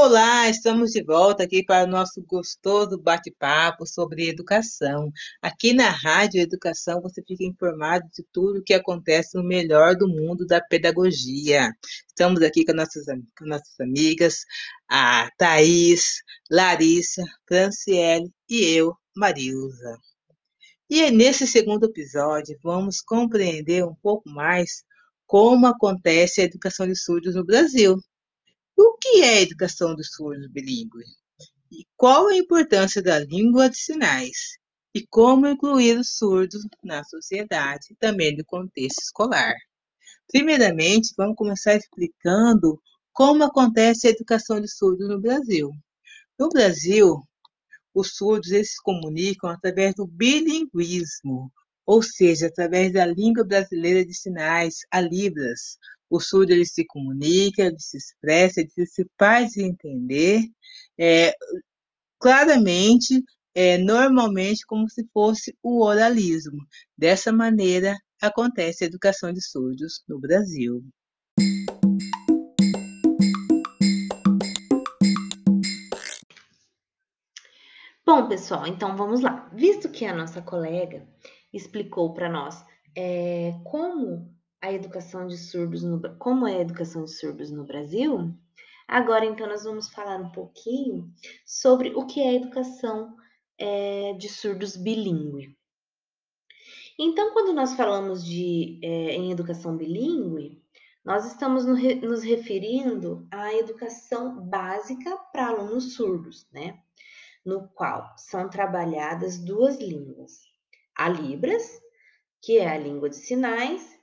Olá, estamos de volta aqui para o nosso gostoso bate-papo sobre educação. Aqui na Rádio Educação você fica informado de tudo o que acontece no melhor do mundo da pedagogia. Estamos aqui com nossas, com nossas amigas, a Thaís, Larissa, Franciele e eu, Marilza. E nesse segundo episódio vamos compreender um pouco mais como acontece a educação de surdos no Brasil. O que é a educação dos surdos bilíngue? E qual a importância da língua de sinais? E como incluir os surdos na sociedade também no contexto escolar? Primeiramente, vamos começar explicando como acontece a educação de surdos no Brasil. No Brasil, os surdos eles se comunicam através do bilinguismo, ou seja, através da língua brasileira de sinais, a Libras, o surdo ele se comunica, ele se expressa, ele se faz entender é, claramente, é, normalmente, como se fosse o oralismo. Dessa maneira, acontece a educação de surdos no Brasil. Bom, pessoal, então vamos lá. Visto que a nossa colega explicou para nós é, como a educação de surdos no, como é a educação de surdos no Brasil, agora então nós vamos falar um pouquinho sobre o que é a educação é, de surdos bilíngue. Então, quando nós falamos de é, em educação bilíngue, nós estamos no, nos referindo à educação básica para alunos surdos, né? No qual são trabalhadas duas línguas: a Libras, que é a língua de sinais,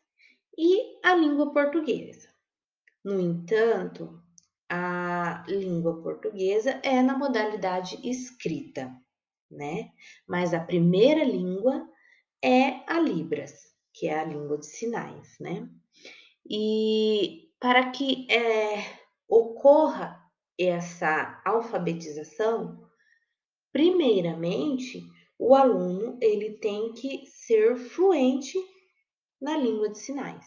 e a língua portuguesa. No entanto, a língua portuguesa é na modalidade escrita, né? Mas a primeira língua é a Libras, que é a língua de sinais, né? E para que é, ocorra essa alfabetização, primeiramente o aluno ele tem que ser fluente na língua de sinais.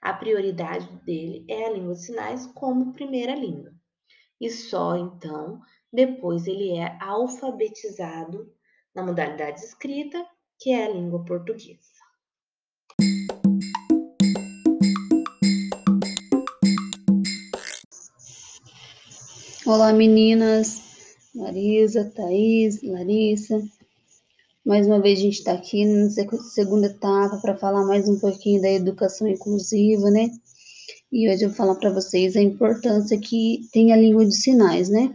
A prioridade dele é a língua de sinais como primeira língua. E só então, depois ele é alfabetizado na modalidade escrita, que é a língua portuguesa. Olá meninas, Marisa, Thaís, Larissa. Mais uma vez a gente está aqui na segunda etapa para falar mais um pouquinho da educação inclusiva, né? E hoje eu vou falar para vocês a importância que tem a língua de sinais, né?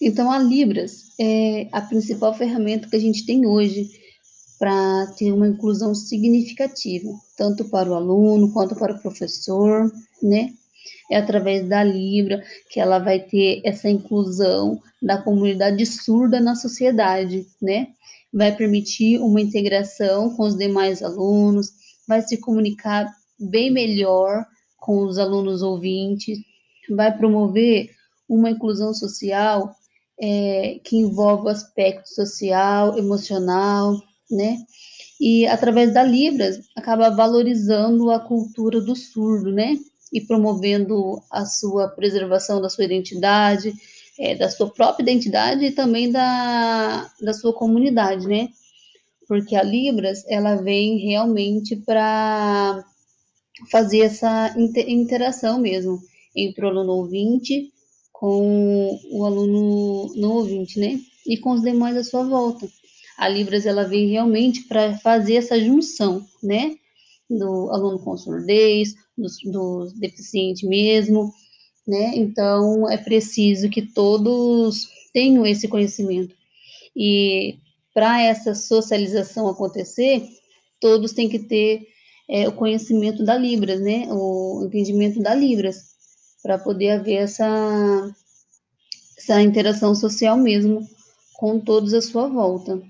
Então, a Libras é a principal ferramenta que a gente tem hoje para ter uma inclusão significativa, tanto para o aluno quanto para o professor, né? É através da Libra que ela vai ter essa inclusão da comunidade surda na sociedade, né? vai permitir uma integração com os demais alunos, vai se comunicar bem melhor com os alunos ouvintes, vai promover uma inclusão social é, que envolve o aspecto social, emocional, né? E através da Libras acaba valorizando a cultura do surdo, né? E promovendo a sua preservação da sua identidade, é, da sua própria identidade e também da, da sua comunidade, né? Porque a Libras, ela vem realmente para fazer essa interação mesmo entre o aluno ouvinte com o aluno não ouvinte, né? E com os demais à sua volta. A Libras, ela vem realmente para fazer essa junção, né? Do aluno com surdez, do, do deficiente mesmo, né? Então é preciso que todos tenham esse conhecimento. E para essa socialização acontecer, todos têm que ter é, o conhecimento da Libras, né? O entendimento da Libras, para poder haver essa, essa interação social mesmo com todos à sua volta.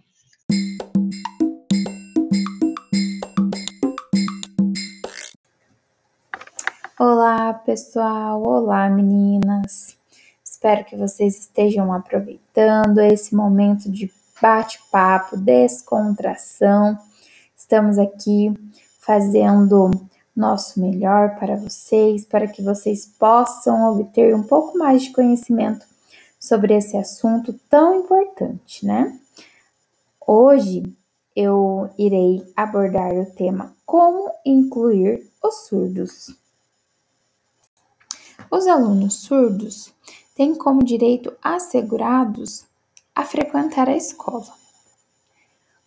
Olá, pessoal! Olá, meninas! Espero que vocês estejam aproveitando esse momento de bate-papo, descontração. Estamos aqui fazendo nosso melhor para vocês, para que vocês possam obter um pouco mais de conhecimento sobre esse assunto tão importante, né? Hoje eu irei abordar o tema Como incluir os surdos. Os alunos surdos têm como direito assegurados a frequentar a escola.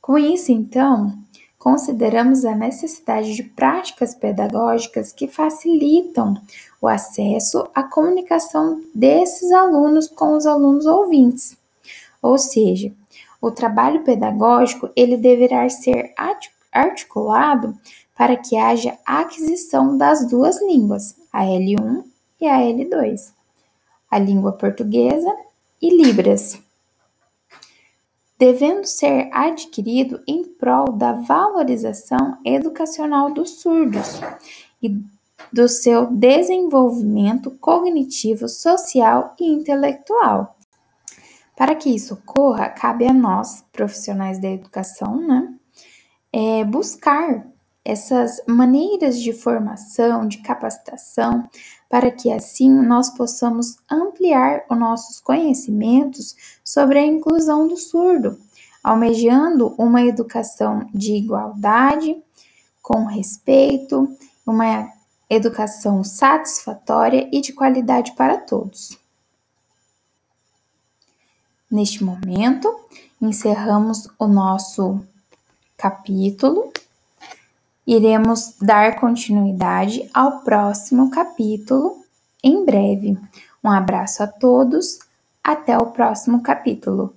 Com isso, então, consideramos a necessidade de práticas pedagógicas que facilitam o acesso à comunicação desses alunos com os alunos ouvintes. Ou seja, o trabalho pedagógico ele deverá ser articulado para que haja aquisição das duas línguas, a L1 e a L2, a língua portuguesa e Libras, devendo ser adquirido em prol da valorização educacional dos surdos e do seu desenvolvimento cognitivo, social e intelectual. Para que isso ocorra, cabe a nós, profissionais da educação, né, é buscar essas maneiras de formação, de capacitação, para que assim nós possamos ampliar os nossos conhecimentos sobre a inclusão do surdo, almejando uma educação de igualdade, com respeito, uma educação satisfatória e de qualidade para todos. Neste momento, encerramos o nosso capítulo Iremos dar continuidade ao próximo capítulo em breve. Um abraço a todos, até o próximo capítulo.